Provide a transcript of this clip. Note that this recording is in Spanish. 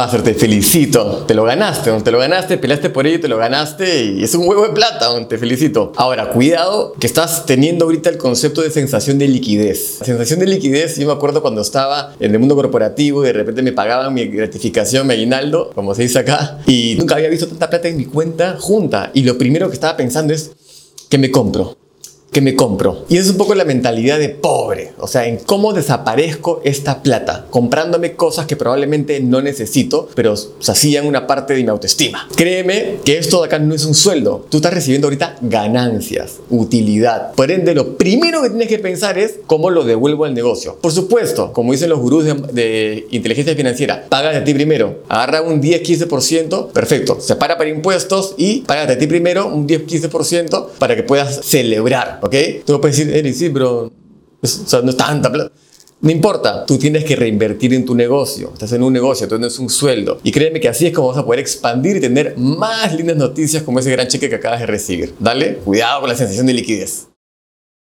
Master, te felicito. Te lo ganaste, te lo ganaste, peleaste por ello, te lo ganaste y es un huevo de plata, te felicito. Ahora, cuidado que estás teniendo ahorita el concepto de sensación de liquidez. La sensación de liquidez, yo me acuerdo cuando estaba en el mundo corporativo y de repente me pagaban mi gratificación, mi aguinaldo, como se dice acá, y nunca había visto tanta plata en mi cuenta junta. Y lo primero que estaba pensando es, ¿qué me compro? Que me compro. Y es un poco la mentalidad de pobre, o sea, en cómo desaparezco esta plata, comprándome cosas que probablemente no necesito, pero hacían una parte de mi autoestima. Créeme que esto de acá no es un sueldo, tú estás recibiendo ahorita ganancias, utilidad. Por ende, lo primero que tienes que pensar es cómo lo devuelvo al negocio. Por supuesto, como dicen los gurús de, inteligencia financiera, págate a ti primero, agarra un 10-15%, perfecto, separa para impuestos y págate a ti primero un 10-15% para que puedas celebrar ¿ok? Tú puedes decir, Eric, sí, pero o sea, no es tanta plata. No importa, tú tienes que reinvertir en tu negocio. Estás en un negocio, tú tienes un sueldo. Y créeme que así es como vas a poder expandir y tener más lindas noticias como ese gran cheque que acabas de recibir. Dale, cuidado con la sensación de liquidez.